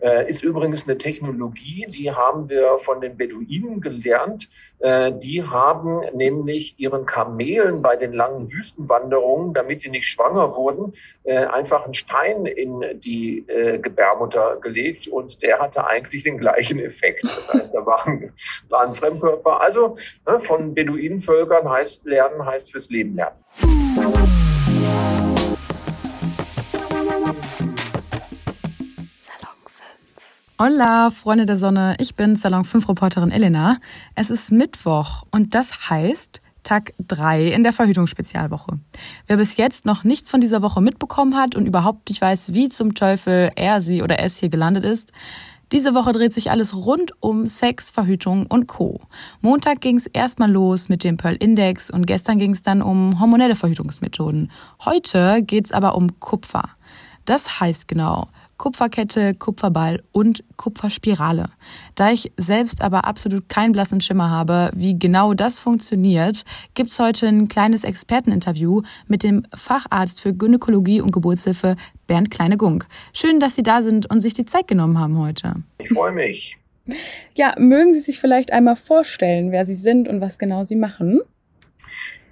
Äh, ist übrigens eine Technologie, die haben wir von den Beduinen gelernt. Äh, die haben nämlich ihren Kamelen bei den langen Wüstenwanderungen, damit die nicht schwanger wurden, äh, einfach einen Stein in die Gebärmutter gelegt und der hatte eigentlich den gleichen Effekt. Das heißt, da waren, waren Fremdkörper. Also ne, von Beduinenvölkern heißt lernen, heißt fürs Leben lernen. Hola, Freunde der Sonne, ich bin Salon 5 Reporterin Elena. Es ist Mittwoch und das heißt Tag 3 in der Verhütungsspezialwoche. Wer bis jetzt noch nichts von dieser Woche mitbekommen hat und überhaupt nicht weiß, wie zum Teufel er, sie oder es hier gelandet ist, diese Woche dreht sich alles rund um Sex, Verhütung und Co. Montag ging es erstmal los mit dem Pearl Index und gestern ging es dann um hormonelle Verhütungsmethoden. Heute geht es aber um Kupfer. Das heißt genau, Kupferkette, Kupferball und Kupferspirale. Da ich selbst aber absolut keinen blassen Schimmer habe, wie genau das funktioniert, gibt's heute ein kleines Experteninterview mit dem Facharzt für Gynäkologie und Geburtshilfe Bernd Kleine-Gunk. Schön, dass Sie da sind und sich die Zeit genommen haben heute. Ich freue mich. Ja, mögen Sie sich vielleicht einmal vorstellen, wer Sie sind und was genau Sie machen?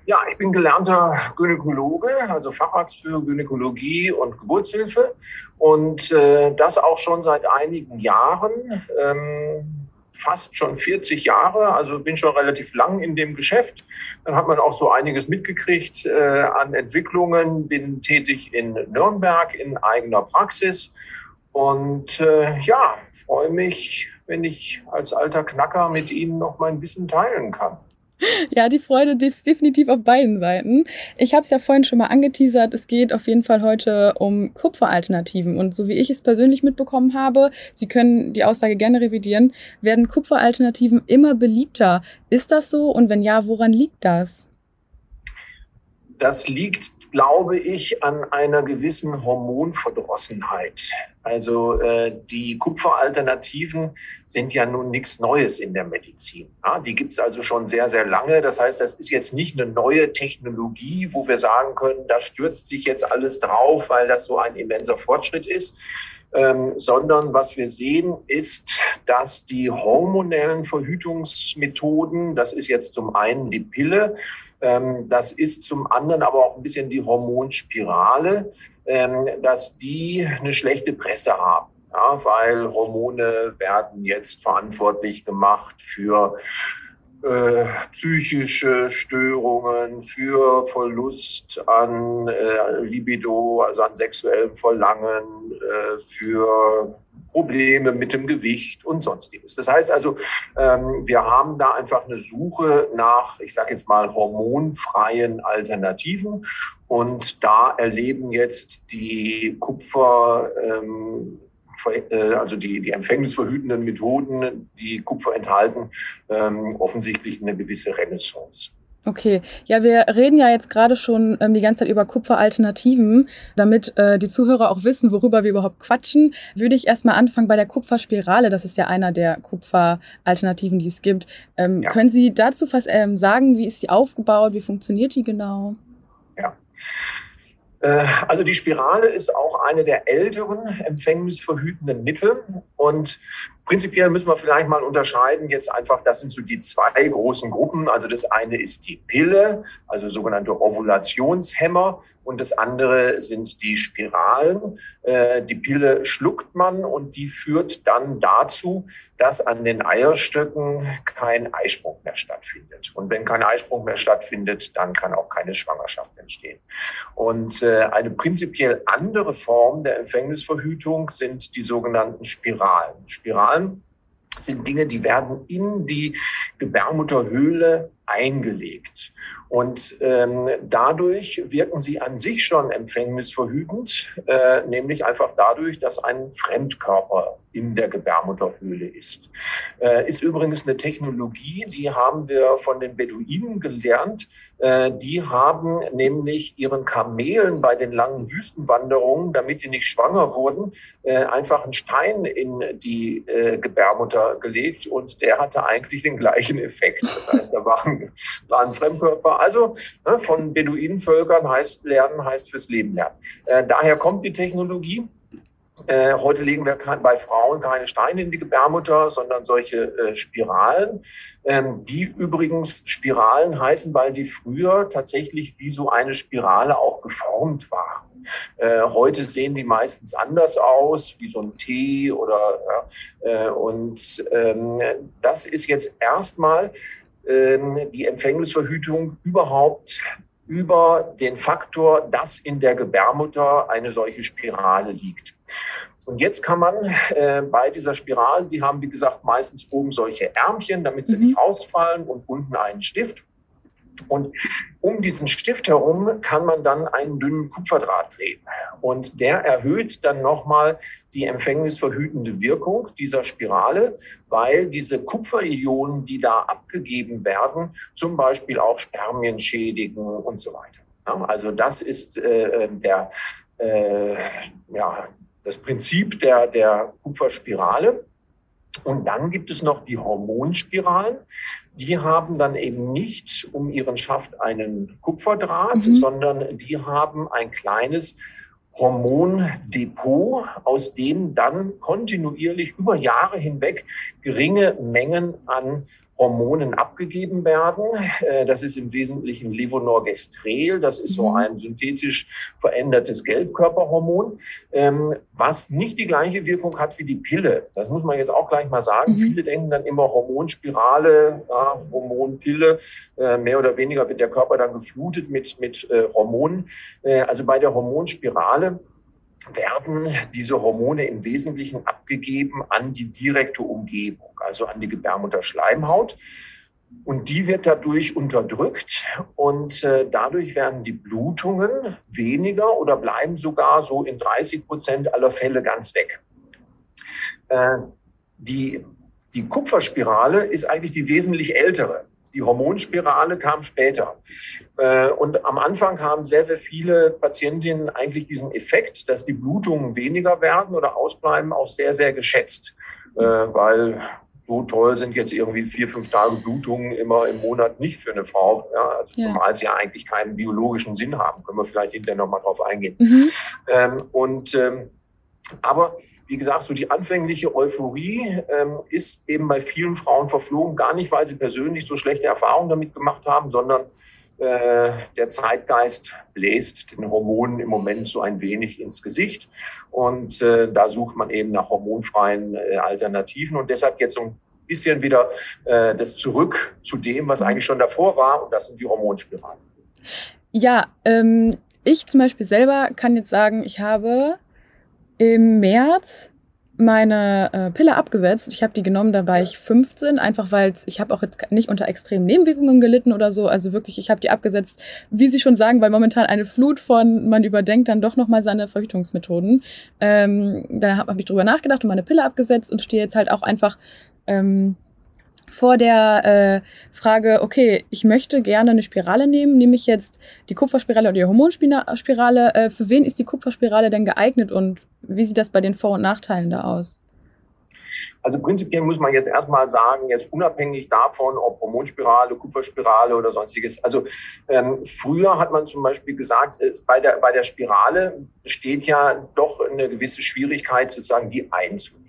Ja, ich bin gelernter Gynäkologe, also Facharzt für Gynäkologie und Geburtshilfe und äh, das auch schon seit einigen Jahren, ähm, fast schon 40 Jahre, also bin schon relativ lang in dem Geschäft. Dann hat man auch so einiges mitgekriegt äh, an Entwicklungen, bin tätig in Nürnberg in eigener Praxis und äh, ja, freue mich, wenn ich als alter Knacker mit Ihnen noch mein Wissen teilen kann. Ja, die Freude ist definitiv auf beiden Seiten. Ich habe es ja vorhin schon mal angeteasert. Es geht auf jeden Fall heute um Kupferalternativen. Und so wie ich es persönlich mitbekommen habe, Sie können die Aussage gerne revidieren, werden Kupferalternativen immer beliebter. Ist das so? Und wenn ja, woran liegt das? Das liegt glaube ich, an einer gewissen Hormonverdrossenheit. Also äh, die Kupferalternativen sind ja nun nichts Neues in der Medizin. Ja, die gibt es also schon sehr, sehr lange. Das heißt, das ist jetzt nicht eine neue Technologie, wo wir sagen können, da stürzt sich jetzt alles drauf, weil das so ein immenser Fortschritt ist. Ähm, sondern was wir sehen, ist, dass die hormonellen Verhütungsmethoden, das ist jetzt zum einen die Pille, das ist zum anderen aber auch ein bisschen die Hormonspirale, ähm, dass die eine schlechte Presse haben. Ja, weil Hormone werden jetzt verantwortlich gemacht für äh, psychische Störungen, für Verlust an äh, Libido, also an sexuellem Verlangen, äh, für Probleme mit dem Gewicht und sonstiges. Das heißt also, ähm, wir haben da einfach eine Suche nach, ich sage jetzt mal, hormonfreien Alternativen. Und da erleben jetzt die Kupfer, ähm, äh, also die, die empfängnisverhütenden Methoden, die Kupfer enthalten, ähm, offensichtlich eine gewisse Renaissance. Okay, ja, wir reden ja jetzt gerade schon ähm, die ganze Zeit über Kupferalternativen. Damit äh, die Zuhörer auch wissen, worüber wir überhaupt quatschen, würde ich erstmal anfangen bei der Kupferspirale. Das ist ja einer der Kupferalternativen, die es gibt. Ähm, ja. Können Sie dazu was ähm, sagen? Wie ist die aufgebaut? Wie funktioniert die genau? Ja. Äh, also die Spirale ist auch eine der älteren empfängnisverhütenden Mittel und Prinzipiell müssen wir vielleicht mal unterscheiden, jetzt einfach, das sind so die zwei großen Gruppen. Also das eine ist die Pille, also sogenannte Ovulationshemmer und das andere sind die Spiralen. Äh, die Pille schluckt man und die führt dann dazu, dass an den Eierstöcken kein Eisprung mehr stattfindet. Und wenn kein Eisprung mehr stattfindet, dann kann auch keine Schwangerschaft entstehen. Und äh, eine prinzipiell andere Form der Empfängnisverhütung sind die sogenannten Spiralen. Spiralen sind Dinge, die werden in die Gebärmutterhöhle eingelegt. Und ähm, dadurch wirken sie an sich schon empfängnisverhütend, äh, nämlich einfach dadurch, dass ein Fremdkörper in der Gebärmutterhöhle ist. Äh, ist übrigens eine Technologie, die haben wir von den Beduinen gelernt. Äh, die haben nämlich ihren Kamelen bei den langen Wüstenwanderungen, damit die nicht schwanger wurden, äh, einfach einen Stein in die äh, Gebärmutter gelegt und der hatte eigentlich den gleichen Effekt. Das heißt, da waren, waren Fremdkörper also ne, von Beduinenvölkern heißt lernen, heißt fürs Leben lernen. Äh, daher kommt die Technologie. Äh, heute legen wir bei Frauen keine Steine in die Gebärmutter, sondern solche äh, Spiralen, ähm, die übrigens Spiralen heißen, weil die früher tatsächlich wie so eine Spirale auch geformt waren. Äh, heute sehen die meistens anders aus, wie so ein T oder äh, und ähm, das ist jetzt erstmal die Empfängnisverhütung überhaupt über den Faktor, dass in der Gebärmutter eine solche Spirale liegt. Und jetzt kann man äh, bei dieser Spirale, die haben wie gesagt meistens oben solche Ärmchen, damit sie mhm. nicht ausfallen und unten einen Stift. Und um diesen Stift herum kann man dann einen dünnen Kupferdraht drehen. Und der erhöht dann nochmal die empfängnisverhütende Wirkung dieser Spirale, weil diese Kupferionen, die da abgegeben werden, zum Beispiel auch Spermien schädigen und so weiter. Ja, also das ist äh, äh der, äh, ja, das Prinzip der, der Kupferspirale. Und dann gibt es noch die Hormonspiralen. Die haben dann eben nicht um ihren Schaft einen Kupferdraht, mhm. sondern die haben ein kleines Hormondepot, aus dem dann kontinuierlich über Jahre hinweg geringe Mengen an Hormonen abgegeben werden. Äh, das ist im Wesentlichen Levonorgestrel. Das ist so mhm. ein synthetisch verändertes Gelbkörperhormon, ähm, was nicht die gleiche Wirkung hat wie die Pille. Das muss man jetzt auch gleich mal sagen. Mhm. Viele denken dann immer Hormonspirale, ja, Hormonpille. Äh, mehr oder weniger wird der Körper dann geflutet mit, mit äh, Hormonen. Also bei der Hormonspirale werden diese Hormone im Wesentlichen abgegeben an die direkte Umgebung, also an die Gebärmutterschleimhaut. Und die wird dadurch unterdrückt und äh, dadurch werden die Blutungen weniger oder bleiben sogar so in 30 Prozent aller Fälle ganz weg. Äh, die, die Kupferspirale ist eigentlich die wesentlich ältere. Die Hormonspirale kam später. Äh, und am Anfang haben sehr, sehr viele Patientinnen eigentlich diesen Effekt, dass die Blutungen weniger werden oder ausbleiben, auch sehr, sehr geschätzt. Äh, weil so toll sind jetzt irgendwie vier, fünf Tage Blutungen immer im Monat nicht für eine Frau. Ja, also ja. zumal sie ja eigentlich keinen biologischen Sinn haben. Können wir vielleicht hinterher nochmal drauf eingehen. Mhm. Ähm, und, ähm, aber wie gesagt, so die anfängliche Euphorie ähm, ist eben bei vielen Frauen verflogen, gar nicht, weil sie persönlich so schlechte Erfahrungen damit gemacht haben, sondern der Zeitgeist bläst den Hormonen im Moment so ein wenig ins Gesicht. Und äh, da sucht man eben nach hormonfreien äh, Alternativen. Und deshalb jetzt so ein bisschen wieder äh, das zurück zu dem, was eigentlich schon davor war. Und das sind die Hormonspiralen. Ja, ähm, ich zum Beispiel selber kann jetzt sagen, ich habe im März meine äh, Pille abgesetzt. Ich habe die genommen, da war ich 15, einfach weil ich habe auch jetzt nicht unter extremen Nebenwirkungen gelitten oder so. Also wirklich, ich habe die abgesetzt, wie Sie schon sagen, weil momentan eine Flut von, man überdenkt dann doch nochmal seine Verhütungsmethoden. Ähm, da habe hab ich drüber nachgedacht und meine Pille abgesetzt und stehe jetzt halt auch einfach ähm, vor der äh, Frage, okay, ich möchte gerne eine Spirale nehmen, nehme ich jetzt die Kupferspirale oder die Hormonspirale. Äh, für wen ist die Kupferspirale denn geeignet und wie sieht das bei den Vor- und Nachteilen da aus? Also prinzipiell muss man jetzt erstmal sagen, jetzt unabhängig davon, ob Hormonspirale, Kupferspirale oder sonstiges. Also ähm, früher hat man zum Beispiel gesagt, es, bei, der, bei der Spirale steht ja doch eine gewisse Schwierigkeit, sozusagen die einzunehmen.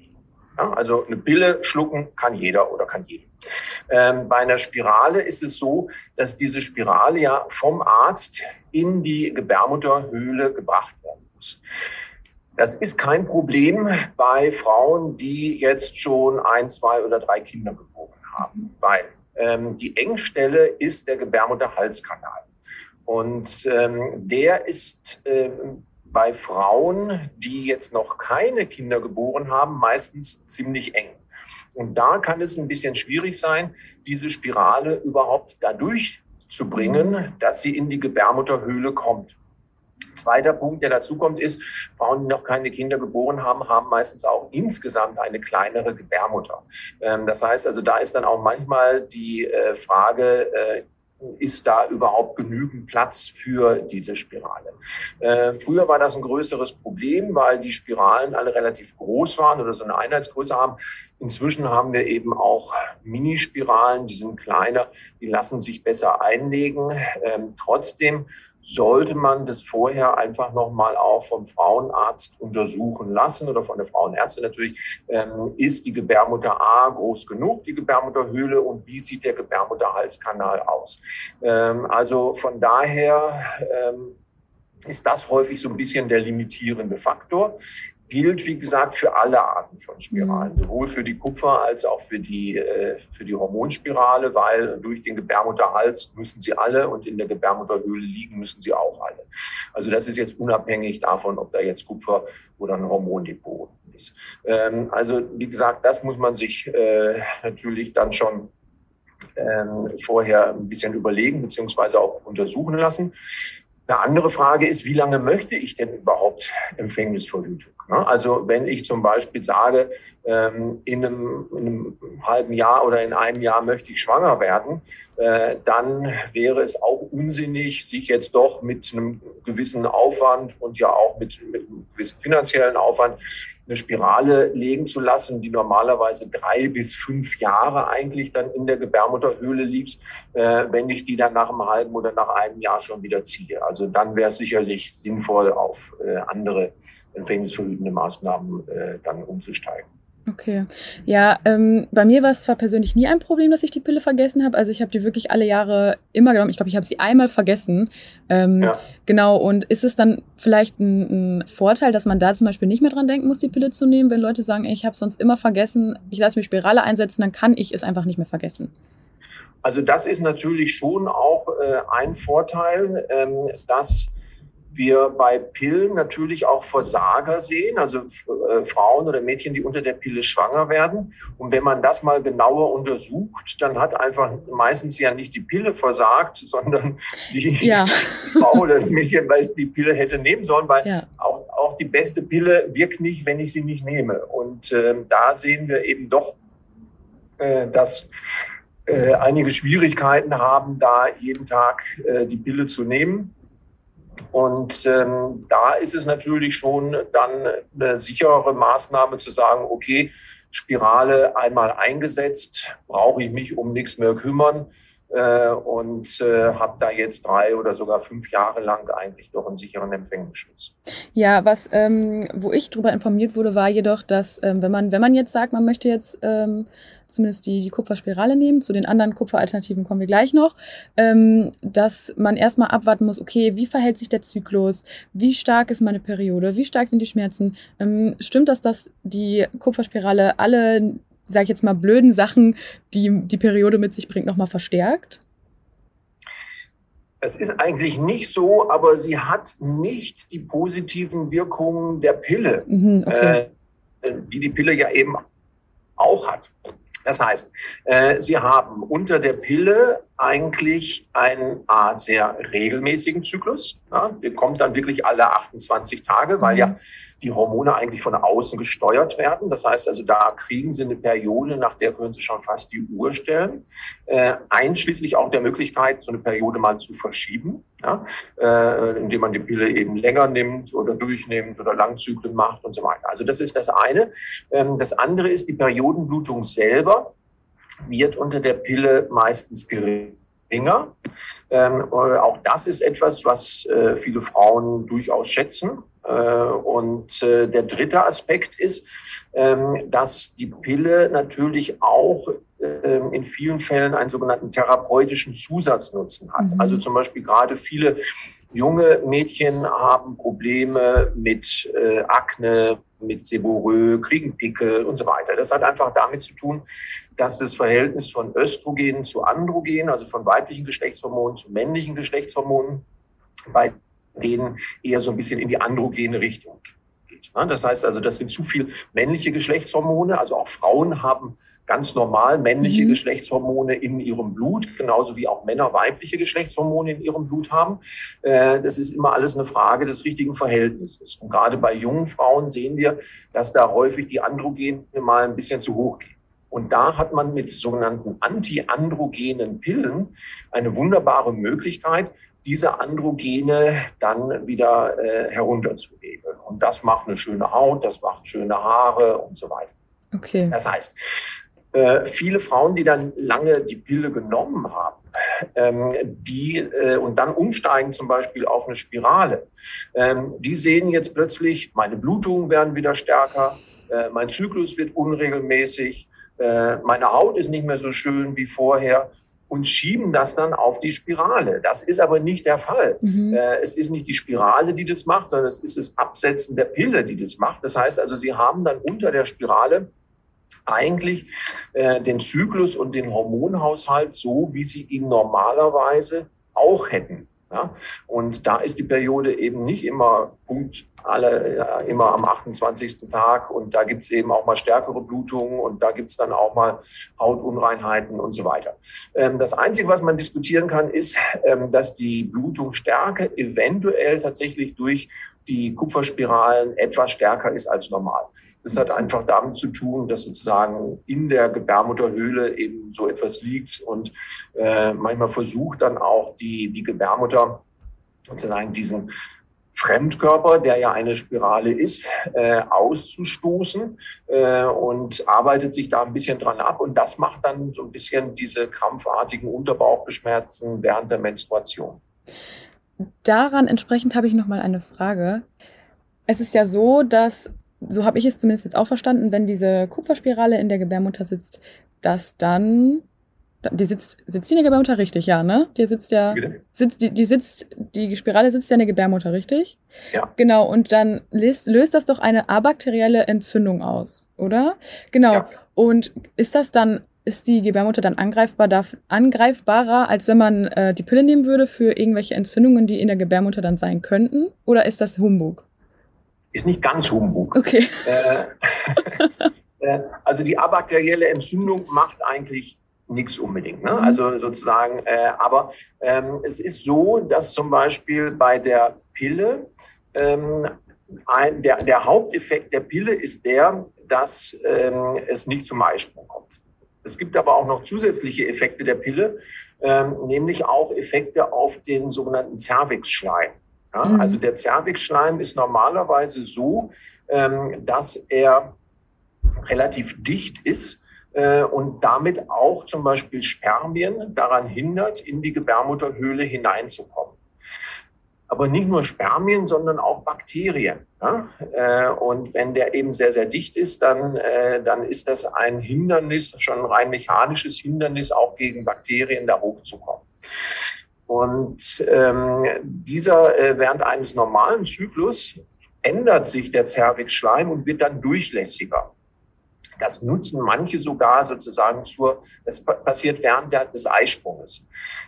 Ja, also eine Pille schlucken kann jeder oder kann jeder. Ähm, bei einer Spirale ist es so, dass diese Spirale ja vom Arzt in die Gebärmutterhöhle gebracht werden muss. Das ist kein Problem bei Frauen, die jetzt schon ein, zwei oder drei Kinder geboren haben, weil ähm, die Engstelle ist der Gebärmutterhalskanal. Und ähm, der ist ähm, bei Frauen, die jetzt noch keine Kinder geboren haben, meistens ziemlich eng. Und da kann es ein bisschen schwierig sein, diese Spirale überhaupt dadurch zu bringen, dass sie in die Gebärmutterhöhle kommt. Zweiter Punkt, der dazu kommt, ist, Frauen, die noch keine Kinder geboren haben, haben meistens auch insgesamt eine kleinere Gebärmutter. Ähm, das heißt also, da ist dann auch manchmal die äh, Frage, äh, ist da überhaupt genügend Platz für diese Spirale. Äh, früher war das ein größeres Problem, weil die Spiralen alle relativ groß waren oder so eine Einheitsgröße haben. Inzwischen haben wir eben auch Minispiralen, die sind kleiner, die lassen sich besser einlegen. Ähm, trotzdem sollte man das vorher einfach nochmal auch vom Frauenarzt untersuchen lassen oder von der Frauenärztin natürlich. Ähm, ist die Gebärmutter A groß genug, die Gebärmutterhöhle, und wie sieht der Gebärmutterhalskanal aus? Ähm, also von daher ähm, ist das häufig so ein bisschen der limitierende Faktor gilt, wie gesagt, für alle Arten von Spiralen, mhm. sowohl für die Kupfer als auch für die, äh, für die Hormonspirale, weil durch den Gebärmutterhals müssen sie alle und in der Gebärmutterhöhle liegen müssen sie auch alle. Also das ist jetzt unabhängig davon, ob da jetzt Kupfer oder ein Hormondepot ist. Ähm, also wie gesagt, das muss man sich äh, natürlich dann schon ähm, vorher ein bisschen überlegen beziehungsweise auch untersuchen lassen. Eine andere Frage ist, wie lange möchte ich denn überhaupt Empfängnisverhütung? Ne? Also wenn ich zum Beispiel sage, ähm, in einem, in einem halben Jahr oder in einem Jahr möchte ich schwanger werden, äh, dann wäre es auch unsinnig, sich jetzt doch mit einem gewissen Aufwand und ja auch mit, mit einem gewissen finanziellen Aufwand eine Spirale legen zu lassen, die normalerweise drei bis fünf Jahre eigentlich dann in der Gebärmutterhöhle liegt, äh, wenn ich die dann nach einem halben oder nach einem Jahr schon wieder ziehe. Also dann wäre es sicherlich sinnvoll, auf äh, andere empfängnisverhütende Maßnahmen äh, dann umzusteigen. Okay. Ja, ähm, bei mir war es zwar persönlich nie ein Problem, dass ich die Pille vergessen habe. Also ich habe die wirklich alle Jahre immer genommen. Ich glaube, ich habe sie einmal vergessen. Ähm, ja. Genau. Und ist es dann vielleicht ein, ein, Vorteil, dass man da zum Beispiel nicht mehr dran denken muss, die Pille zu nehmen, wenn Leute sagen, ey, ich habe sonst immer vergessen, ich lasse mir Spirale einsetzen, dann kann ich es einfach nicht mehr vergessen. Also das ist natürlich schon auch äh, ein Vorteil, ähm, dass wir bei Pillen natürlich auch Versager sehen, also äh, Frauen oder Mädchen, die unter der Pille schwanger werden. Und wenn man das mal genauer untersucht, dann hat einfach meistens ja nicht die Pille versagt, sondern die ja. Frau oder das Mädchen, weil die Pille hätte nehmen sollen, weil ja. auch, auch die beste Pille wirkt nicht, wenn ich sie nicht nehme. Und äh, da sehen wir eben doch, äh, dass äh, einige Schwierigkeiten haben, da jeden Tag äh, die Pille zu nehmen. Und ähm, da ist es natürlich schon dann eine sichere Maßnahme zu sagen, okay, Spirale einmal eingesetzt, brauche ich mich um nichts mehr kümmern äh, und äh, habe da jetzt drei oder sogar fünf Jahre lang eigentlich doch einen sicheren Empfängnisschutz. Ja, was, ähm, wo ich darüber informiert wurde, war jedoch, dass ähm, wenn man, wenn man jetzt sagt, man möchte jetzt ähm, zumindest die, die Kupferspirale nehmen. Zu den anderen Kupferalternativen kommen wir gleich noch. Ähm, dass man erstmal abwarten muss, okay, wie verhält sich der Zyklus? Wie stark ist meine Periode? Wie stark sind die Schmerzen? Ähm, stimmt das, dass die Kupferspirale alle, sag ich jetzt mal, blöden Sachen, die die Periode mit sich bringt, nochmal verstärkt? Es ist eigentlich nicht so, aber sie hat nicht die positiven Wirkungen der Pille, mhm, okay. äh, die die Pille ja eben auch hat. Das heißt, äh, Sie haben unter der Pille eigentlich einen A, sehr regelmäßigen Zyklus. Ja, der kommt dann wirklich alle 28 Tage, weil ja mhm. die Hormone eigentlich von außen gesteuert werden. Das heißt also, da kriegen Sie eine Periode, nach der können Sie schon fast die Uhr stellen, äh, einschließlich auch der Möglichkeit, so eine Periode mal zu verschieben, ja, äh, indem man die Pille eben länger nimmt oder durchnimmt oder Langzyklen macht und so weiter. Also das ist das eine. Ähm, das andere ist die Periodenblutung selber wird unter der Pille meistens geringer. Ähm, äh, auch das ist etwas, was äh, viele Frauen durchaus schätzen. Äh, und äh, der dritte Aspekt ist, ähm, dass die Pille natürlich auch ähm, in vielen Fällen einen sogenannten therapeutischen Zusatznutzen hat. Mhm. Also zum Beispiel gerade viele junge Mädchen haben Probleme mit äh, Akne, mit Seborrhoe, kriegen Pickel und so weiter. Das hat einfach damit zu tun, dass das Verhältnis von Östrogen zu Androgen, also von weiblichen Geschlechtshormonen zu männlichen Geschlechtshormonen, bei denen eher so ein bisschen in die androgene Richtung geht. Das heißt also, das sind zu viel männliche Geschlechtshormone. Also auch Frauen haben ganz normal männliche mhm. Geschlechtshormone in ihrem Blut, genauso wie auch Männer weibliche Geschlechtshormone in ihrem Blut haben. Äh, das ist immer alles eine Frage des richtigen Verhältnisses. Und gerade bei jungen Frauen sehen wir, dass da häufig die Androgene mal ein bisschen zu hoch gehen. Und da hat man mit sogenannten antiandrogenen Pillen eine wunderbare Möglichkeit, diese Androgene dann wieder äh, herunterzuregeln. Und das macht eine schöne Haut, das macht schöne Haare und so weiter. Okay. Das heißt, äh, viele Frauen, die dann lange die Pille genommen haben, ähm, die äh, und dann umsteigen zum Beispiel auf eine Spirale, ähm, die sehen jetzt plötzlich, meine Blutungen werden wieder stärker, äh, mein Zyklus wird unregelmäßig, äh, meine Haut ist nicht mehr so schön wie vorher und schieben das dann auf die Spirale. Das ist aber nicht der Fall. Mhm. Äh, es ist nicht die Spirale, die das macht, sondern es ist das Absetzen der Pille, die das macht. Das heißt also, Sie haben dann unter der Spirale eigentlich äh, den Zyklus und den Hormonhaushalt so, wie Sie ihn normalerweise auch hätten. Ja? Und da ist die Periode eben nicht immer Punkt alle ja, immer am 28. Tag und da gibt es eben auch mal stärkere Blutungen und da gibt es dann auch mal Hautunreinheiten und so weiter. Ähm, das Einzige, was man diskutieren kann, ist, ähm, dass die Blutungsstärke eventuell tatsächlich durch die Kupferspiralen etwas stärker ist als normal. Das hat einfach damit zu tun, dass sozusagen in der Gebärmutterhöhle eben so etwas liegt und äh, manchmal versucht dann auch die, die Gebärmutter sozusagen diesen Fremdkörper, der ja eine Spirale ist, äh, auszustoßen äh, und arbeitet sich da ein bisschen dran ab. Und das macht dann so ein bisschen diese krampfartigen Unterbauchbeschmerzen während der Menstruation. Daran entsprechend habe ich noch mal eine Frage. Es ist ja so, dass so habe ich es zumindest jetzt auch verstanden, wenn diese Kupferspirale in der Gebärmutter sitzt, dass dann die sitzt, sitzt die in der Gebärmutter richtig, ja, ne? Die sitzt ja, sitzt, die, die sitzt, die Spirale sitzt ja in der Gebärmutter, richtig? Ja. Genau, und dann löst, löst das doch eine abakterielle Entzündung aus, oder? Genau. Ja. Und ist das dann, ist die Gebärmutter dann angreifbar, darf, angreifbarer, als wenn man äh, die Pille nehmen würde für irgendwelche Entzündungen, die in der Gebärmutter dann sein könnten? Oder ist das Humbug? Ist nicht ganz Humbug. Okay. Äh, äh, also die abakterielle Entzündung macht eigentlich nichts unbedingt. Ne? Mhm. Also sozusagen, äh, aber ähm, es ist so, dass zum Beispiel bei der Pille ähm, ein, der, der Haupteffekt der Pille ist der, dass ähm, es nicht zum Eisprung kommt. Es gibt aber auch noch zusätzliche Effekte der Pille, ähm, nämlich auch Effekte auf den sogenannten Cervixschleim. Ja, mhm. Also der Zervixschleim ist normalerweise so, ähm, dass er relativ dicht ist äh, und damit auch zum Beispiel Spermien daran hindert, in die Gebärmutterhöhle hineinzukommen. Aber nicht nur Spermien, sondern auch Bakterien. Ja? Äh, und wenn der eben sehr, sehr dicht ist, dann, äh, dann ist das ein Hindernis, schon ein rein mechanisches Hindernis, auch gegen Bakterien da hochzukommen. Und ähm, dieser äh, während eines normalen Zyklus ändert sich der Zervixschleim und wird dann durchlässiger. Das nutzen manche sogar sozusagen zur, das passiert während der, des Eisprunges.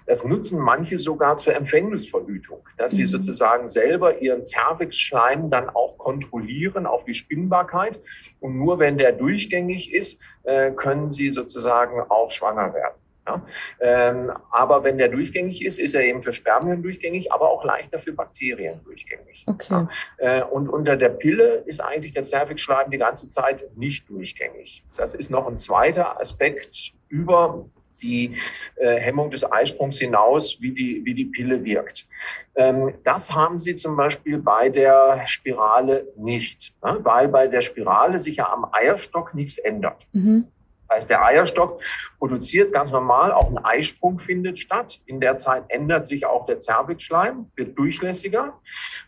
Das nutzen manche sogar zur Empfängnisverhütung, dass sie mhm. sozusagen selber ihren Zervixschleim dann auch kontrollieren auf die Spinnbarkeit. Und nur wenn der durchgängig ist, äh, können sie sozusagen auch schwanger werden. Ja? Ähm, aber wenn der durchgängig ist, ist er eben für Spermien durchgängig, aber auch leichter für Bakterien durchgängig. Okay. Ja? Äh, und unter der Pille ist eigentlich der Cervixschleim die ganze Zeit nicht durchgängig. Das ist noch ein zweiter Aspekt über die äh, Hemmung des Eisprungs hinaus, wie die, wie die Pille wirkt. Ähm, das haben sie zum Beispiel bei der Spirale nicht, ne? weil bei der Spirale sich ja am Eierstock nichts ändert. Mhm. Das heißt, der Eierstock produziert ganz normal, auch ein Eisprung findet statt. In der Zeit ändert sich auch der Zervixschleim, wird durchlässiger.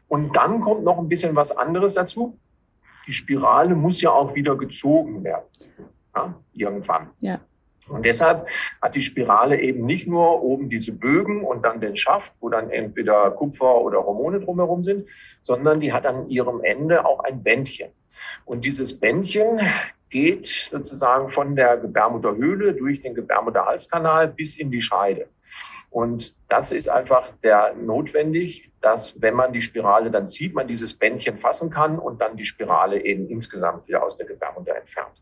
Und dann kommt noch ein bisschen was anderes dazu. Die Spirale muss ja auch wieder gezogen werden. Ja, irgendwann. Ja. Und deshalb hat die Spirale eben nicht nur oben diese Bögen und dann den Schaft, wo dann entweder Kupfer oder Hormone drumherum sind, sondern die hat an ihrem Ende auch ein Bändchen. Und dieses Bändchen geht sozusagen von der Gebärmutterhöhle durch den Gebärmutterhalskanal bis in die Scheide. Und das ist einfach der notwendig, dass wenn man die Spirale dann zieht, man dieses Bändchen fassen kann und dann die Spirale eben insgesamt wieder aus der Gebärmutter entfernt.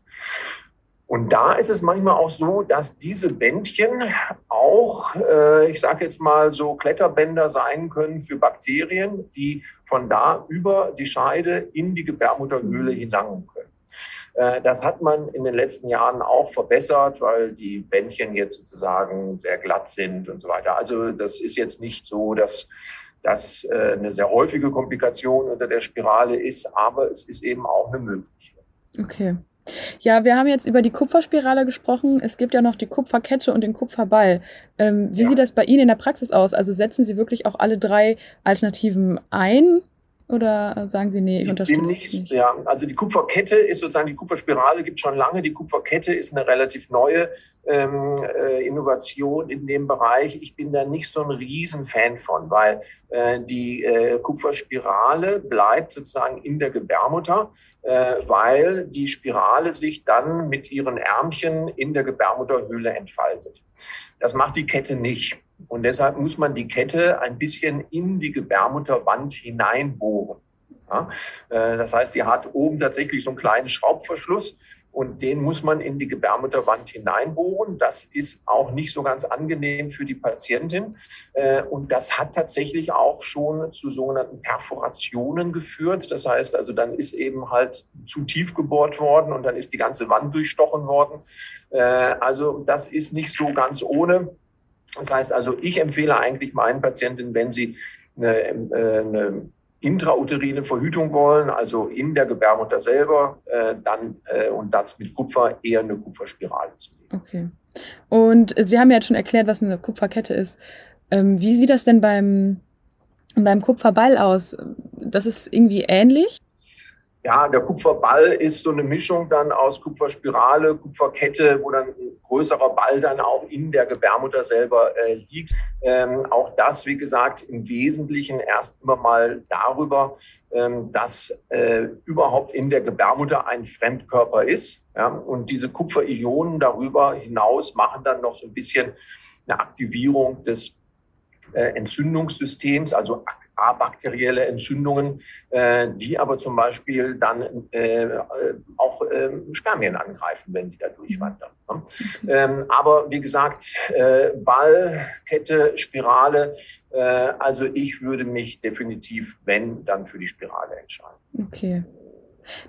Und da ist es manchmal auch so, dass diese Bändchen auch, äh, ich sage jetzt mal so Kletterbänder sein können für Bakterien, die von da über die Scheide in die Gebärmutterhöhle hinlangen können. Äh, das hat man in den letzten Jahren auch verbessert, weil die Bändchen jetzt sozusagen sehr glatt sind und so weiter. Also das ist jetzt nicht so, dass das äh, eine sehr häufige Komplikation unter der Spirale ist, aber es ist eben auch eine mögliche. Okay. Ja, wir haben jetzt über die Kupferspirale gesprochen. Es gibt ja noch die Kupferkette und den Kupferball. Ähm, wie ja. sieht das bei Ihnen in der Praxis aus? Also setzen Sie wirklich auch alle drei Alternativen ein? Oder sagen Sie, nee, ich, unterstütze nicht, nicht? Ja, also die Kupferkette ist sozusagen, die Kupferspirale gibt es schon lange. Die Kupferkette ist eine relativ neue ähm, äh, Innovation in dem Bereich. Ich bin da nicht so ein Riesenfan von, weil äh, die äh, Kupferspirale bleibt sozusagen in der Gebärmutter, äh, weil die Spirale sich dann mit ihren Ärmchen in der Gebärmutterhöhle entfaltet. Das macht die Kette nicht. Und deshalb muss man die Kette ein bisschen in die Gebärmutterwand hineinbohren. Ja? Äh, das heißt, die hat oben tatsächlich so einen kleinen Schraubverschluss und den muss man in die Gebärmutterwand hineinbohren. Das ist auch nicht so ganz angenehm für die Patientin. Äh, und das hat tatsächlich auch schon zu sogenannten Perforationen geführt. Das heißt also, dann ist eben halt zu tief gebohrt worden und dann ist die ganze Wand durchstochen worden. Äh, also das ist nicht so ganz ohne. Das heißt also, ich empfehle eigentlich meinen Patientinnen, wenn sie eine, äh, eine intrauterine Verhütung wollen, also in der Gebärmutter selber, äh, dann äh, und das mit Kupfer eher eine Kupferspirale zu nehmen. Okay. Und Sie haben ja jetzt schon erklärt, was eine Kupferkette ist. Ähm, wie sieht das denn beim, beim Kupferball aus? Das ist irgendwie ähnlich? Ja, der Kupferball ist so eine Mischung dann aus Kupferspirale, Kupferkette, wo dann ein größerer Ball dann auch in der Gebärmutter selber äh, liegt. Ähm, auch das, wie gesagt, im Wesentlichen erst immer mal darüber, ähm, dass äh, überhaupt in der Gebärmutter ein Fremdkörper ist. Ja? Und diese Kupferionen darüber hinaus machen dann noch so ein bisschen eine Aktivierung des äh, Entzündungssystems, also bakterielle Entzündungen, äh, die aber zum Beispiel dann äh, auch äh, Spermien angreifen, wenn die da durchwandern. Ne? Ähm, aber wie gesagt, äh, Ball, Kette, Spirale, äh, also ich würde mich definitiv, wenn, dann für die Spirale entscheiden. Okay.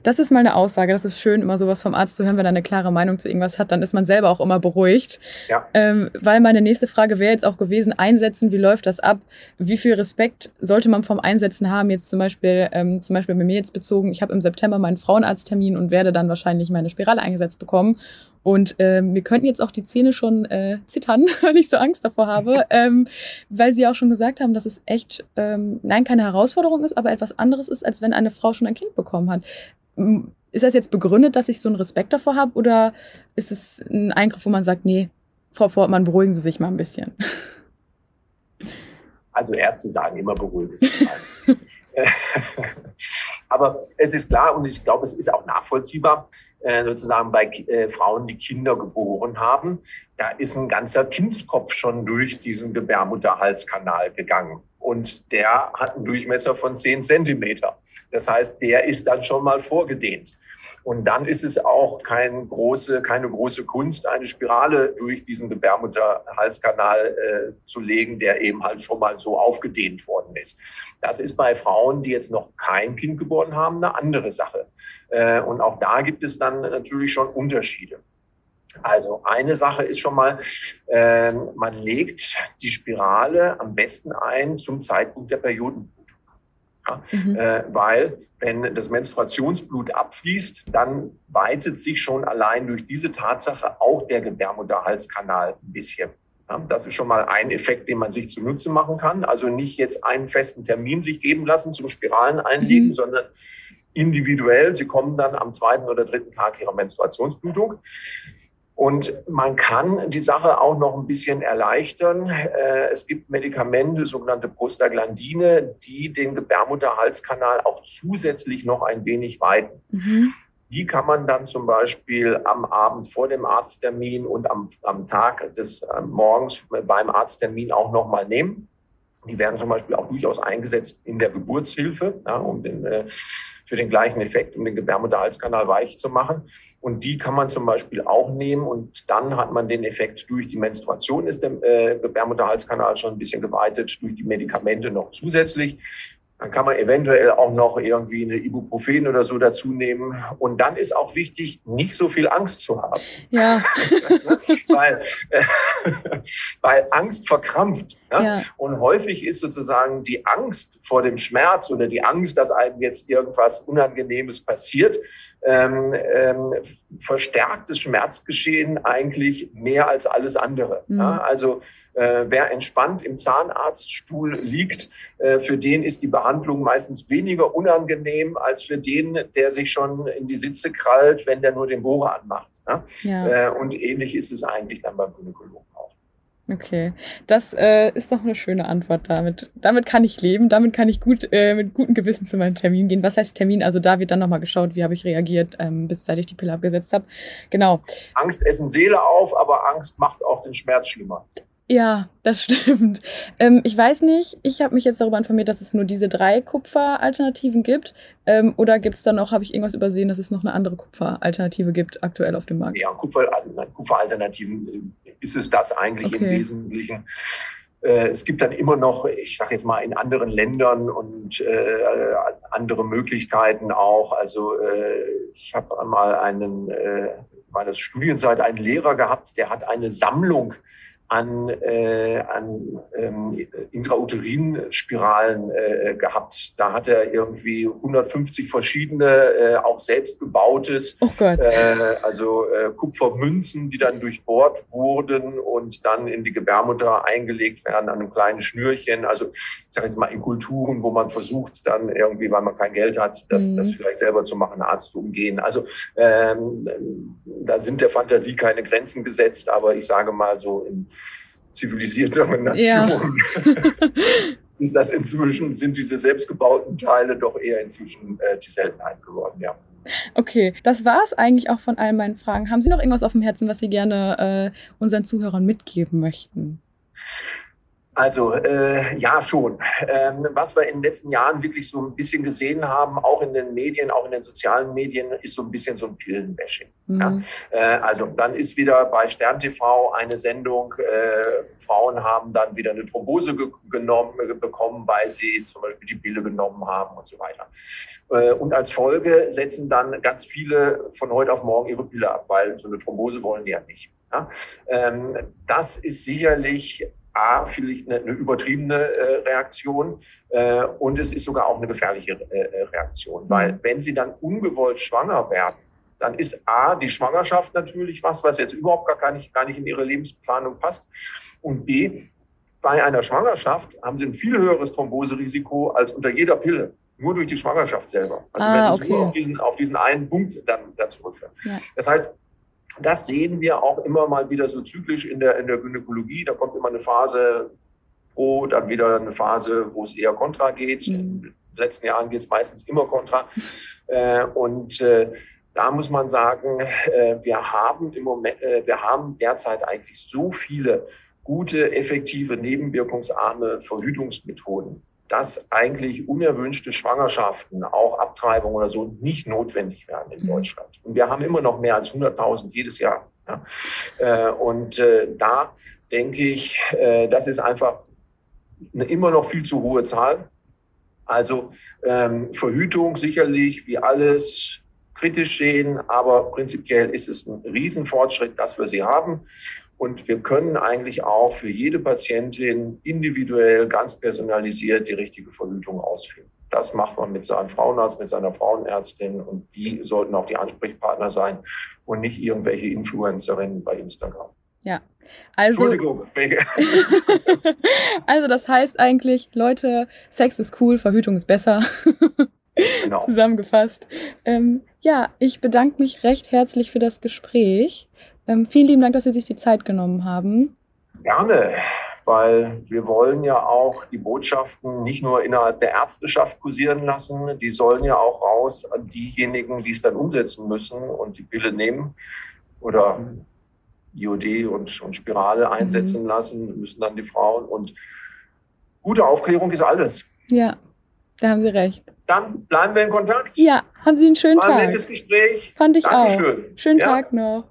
Das ist mal eine Aussage. Das ist schön, immer sowas vom Arzt zu hören, wenn er eine klare Meinung zu irgendwas hat. Dann ist man selber auch immer beruhigt. Ja. Ähm, weil meine nächste Frage wäre jetzt auch gewesen: Einsetzen, wie läuft das ab? Wie viel Respekt sollte man vom Einsetzen haben? Jetzt zum Beispiel, ähm, zum Beispiel bei mir jetzt bezogen. Ich habe im September meinen Frauenarzttermin und werde dann wahrscheinlich meine Spirale eingesetzt bekommen. Und ähm, wir könnten jetzt auch die Zähne schon äh, zittern, weil ich so Angst davor habe, ähm, weil Sie auch schon gesagt haben, dass es echt, ähm, nein, keine Herausforderung ist, aber etwas anderes ist, als wenn eine Frau schon ein Kind bekommen hat. Ist das jetzt begründet, dass ich so einen Respekt davor habe oder ist es ein Eingriff, wo man sagt, nee, Frau Fortmann, beruhigen Sie sich mal ein bisschen? Also Ärzte sagen immer, beruhigen Sie sich mal. aber es ist klar und ich glaube, es ist auch nachvollziehbar, äh, sozusagen bei äh, Frauen, die Kinder geboren haben, da ist ein ganzer Kindskopf schon durch diesen Gebärmutterhalskanal gegangen. Und der hat einen Durchmesser von 10 Zentimeter. Das heißt, der ist dann schon mal vorgedehnt. Und dann ist es auch kein große, keine große Kunst, eine Spirale durch diesen Gebärmutterhalskanal äh, zu legen, der eben halt schon mal so aufgedehnt worden ist. Das ist bei Frauen, die jetzt noch kein Kind geboren haben, eine andere Sache. Äh, und auch da gibt es dann natürlich schon Unterschiede. Also eine Sache ist schon mal, äh, man legt die Spirale am besten ein zum Zeitpunkt der Periodenblutung. Ja, mhm. äh, weil wenn das Menstruationsblut abfließt, dann weitet sich schon allein durch diese Tatsache auch der Gebärmutterhalskanal ein bisschen. Ja, das ist schon mal ein Effekt, den man sich zunutze machen kann. Also nicht jetzt einen festen Termin sich geben lassen zum Spiralen einlegen, mhm. sondern individuell. Sie kommen dann am zweiten oder dritten Tag ihrer Menstruationsblutung. Und man kann die Sache auch noch ein bisschen erleichtern. Äh, es gibt Medikamente, sogenannte Prostaglandine, die den Gebärmutterhalskanal auch zusätzlich noch ein wenig weiten. Mhm. Die kann man dann zum Beispiel am Abend vor dem Arzttermin und am, am Tag des äh, Morgens beim Arzttermin auch nochmal nehmen. Die werden zum Beispiel auch durchaus eingesetzt in der Geburtshilfe, ja, um den, äh, für den gleichen Effekt, um den Gebärmutterhalskanal weich zu machen. Und die kann man zum Beispiel auch nehmen und dann hat man den Effekt durch die Menstruation ist der äh, Gebärmutterhalskanal schon ein bisschen geweitet, durch die Medikamente noch zusätzlich. Dann kann man eventuell auch noch irgendwie eine Ibuprofen oder so dazu nehmen. Und dann ist auch wichtig, nicht so viel Angst zu haben. Ja. weil, äh, weil Angst verkrampft. Ja? ja? Und häufig ist sozusagen die Angst vor dem Schmerz oder die Angst, dass einem jetzt irgendwas Unangenehmes passiert, ähm, ähm, verstärkt das Schmerzgeschehen eigentlich mehr als alles andere. Mhm. Ja, also äh, wer entspannt im Zahnarztstuhl liegt, äh, für den ist die Behandlung meistens weniger unangenehm als für den, der sich schon in die Sitze krallt, wenn der nur den Bohrer anmacht. Ja? Ja. Äh, und ähnlich ist es eigentlich dann beim Gynäkologen. Okay, das äh, ist doch eine schöne Antwort damit. Damit kann ich leben, damit kann ich gut äh, mit gutem Gewissen zu meinem Termin gehen. Was heißt Termin? Also da wird dann nochmal geschaut, wie habe ich reagiert, ähm, bis seit ich die Pille abgesetzt habe. Genau. Angst essen Seele auf, aber Angst macht auch den Schmerz schlimmer. Ja, das stimmt. Ähm, ich weiß nicht, ich habe mich jetzt darüber informiert, dass es nur diese drei Kupferalternativen gibt. Ähm, oder gibt es dann noch, habe ich irgendwas übersehen, dass es noch eine andere Kupferalternative gibt, aktuell auf dem Markt? Ja, Kupfer, Kupferalternativen äh, ist es das eigentlich okay. im Wesentlichen. Äh, es gibt dann immer noch, ich sage jetzt mal, in anderen Ländern und äh, andere Möglichkeiten auch. Also äh, ich habe einmal einen, äh, meiner Studienzeit einen Lehrer gehabt, der hat eine Sammlung an, äh, an ähm, Intrauterin-Spiralen äh, gehabt. Da hat er irgendwie 150 verschiedene, äh, auch selbstgebautes, oh. Äh, also äh, Kupfermünzen, die dann durchbohrt wurden und dann in die Gebärmutter eingelegt werden an einem kleinen Schnürchen. Also ich sage jetzt mal in Kulturen, wo man versucht dann irgendwie, weil man kein Geld hat, das, mhm. das vielleicht selber zu machen, Arzt zu umgehen. Also ähm, da sind der Fantasie keine Grenzen gesetzt, aber ich sage mal so in zivilisierteren Nationen ja. ist das inzwischen, sind diese selbstgebauten Teile doch eher inzwischen äh, die Seltenheit geworden, ja. Okay, das war es eigentlich auch von all meinen Fragen. Haben Sie noch irgendwas auf dem Herzen, was Sie gerne äh, unseren Zuhörern mitgeben möchten? Also äh, ja, schon. Ähm, was wir in den letzten Jahren wirklich so ein bisschen gesehen haben, auch in den Medien, auch in den sozialen Medien, ist so ein bisschen so ein Pillenbashing. Mhm. Ja? Äh, also dann ist wieder bei Stern TV eine Sendung, äh, Frauen haben dann wieder eine Thrombose ge genommen, äh, bekommen, weil sie zum Beispiel die Pille genommen haben und so weiter. Äh, und als Folge setzen dann ganz viele von heute auf morgen ihre Pille ab, weil so eine Thrombose wollen die ja nicht. Ja? Ähm, das ist sicherlich A, vielleicht eine, eine übertriebene äh, Reaktion äh, und es ist sogar auch eine gefährliche äh, äh Reaktion, weil mhm. wenn sie dann ungewollt schwanger werden, dann ist A, die Schwangerschaft natürlich was, was jetzt überhaupt gar nicht, gar nicht in ihre Lebensplanung passt und B, bei einer Schwangerschaft haben sie ein viel höheres Thromboserisiko als unter jeder Pille nur durch die Schwangerschaft selber. Also ah, wenn es okay. nur auf diesen, auf diesen einen Punkt dann, dann zurückführt. Ja. Das heißt, das sehen wir auch immer mal wieder so zyklisch in der, in der Gynäkologie. Da kommt immer eine Phase pro, dann wieder eine Phase, wo es eher kontra geht. Mhm. In den letzten Jahren geht es meistens immer kontra. Äh, und äh, da muss man sagen, äh, wir haben im Moment, äh, wir haben derzeit eigentlich so viele gute, effektive, nebenwirkungsarme Verhütungsmethoden, dass eigentlich unerwünschte Schwangerschaften, auch Abtreibung oder so, nicht notwendig werden in mhm. Deutschland. Und wir haben immer noch mehr als 100.000 jedes Jahr. Ja. Äh, und äh, da denke ich, äh, das ist einfach eine immer noch viel zu hohe Zahl. Also ähm, Verhütung sicherlich wie alles kritisch sehen, aber prinzipiell ist es ein Riesenfortschritt, dass wir sie haben. Und wir können eigentlich auch für jede Patientin individuell, ganz personalisiert die richtige Verhütung ausführen. Das macht man mit seinem Frauenarzt, mit seiner Frauenärztin und die sollten auch die Ansprechpartner sein und nicht irgendwelche Influencerinnen bei Instagram. Ja, also. Entschuldigung. also, das heißt eigentlich, Leute, Sex ist cool, Verhütung ist besser. Genau. Zusammengefasst. Ähm, ja, ich bedanke mich recht herzlich für das Gespräch. Ähm, vielen lieben Dank, dass Sie sich die Zeit genommen haben. Gerne, weil wir wollen ja auch die Botschaften nicht nur innerhalb der Ärzteschaft kursieren lassen, die sollen ja auch raus an diejenigen, die es dann umsetzen müssen und die Pille nehmen oder IOD und, und Spirale einsetzen mhm. lassen, müssen dann die Frauen. Und gute Aufklärung ist alles. Ja, da haben Sie recht. Dann bleiben wir in Kontakt. Ja, haben Sie einen schönen War Tag. Ein nettes Gespräch. Fand ich Dankeschön. auch. Schönen ja. Tag noch.